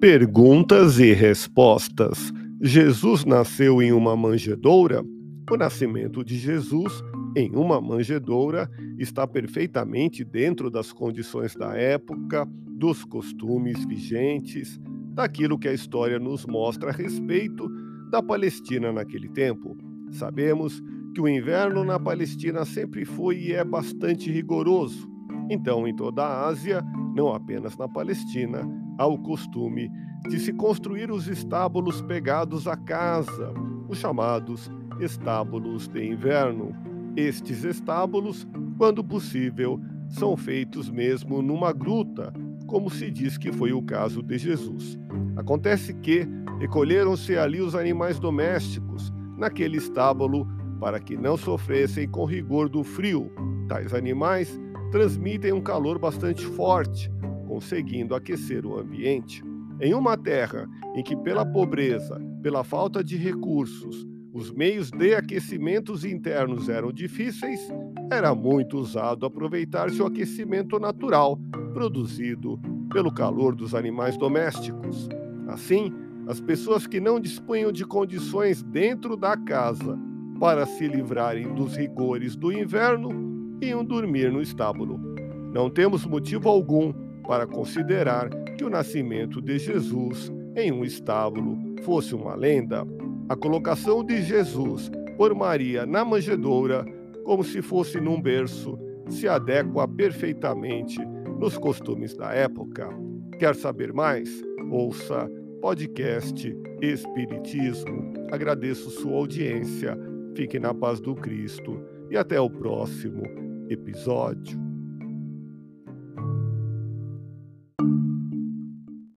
Perguntas e respostas. Jesus nasceu em uma manjedoura? O nascimento de Jesus em uma manjedoura está perfeitamente dentro das condições da época, dos costumes vigentes, daquilo que a história nos mostra a respeito da Palestina naquele tempo. Sabemos que o inverno na Palestina sempre foi e é bastante rigoroso. Então, em toda a Ásia, não apenas na Palestina, há o costume de se construir os estábulos pegados à casa, os chamados estábulos de inverno. Estes estábulos, quando possível, são feitos mesmo numa gruta, como se diz que foi o caso de Jesus. Acontece que recolheram-se ali os animais domésticos, naquele estábulo, para que não sofressem com rigor do frio. Tais animais transmitem um calor bastante forte, conseguindo aquecer o ambiente. Em uma terra em que, pela pobreza, pela falta de recursos, os meios de aquecimentos internos eram difíceis, era muito usado aproveitar-se o aquecimento natural produzido pelo calor dos animais domésticos. Assim, as pessoas que não dispunham de condições dentro da casa para se livrarem dos rigores do inverno iam dormir no estábulo. Não temos motivo algum para considerar que o nascimento de Jesus em um estábulo fosse uma lenda. A colocação de Jesus por Maria na manjedoura, como se fosse num berço, se adequa perfeitamente nos costumes da época. Quer saber mais? Ouça podcast Espiritismo. Agradeço sua audiência. Fique na paz do Cristo e até o próximo episódio.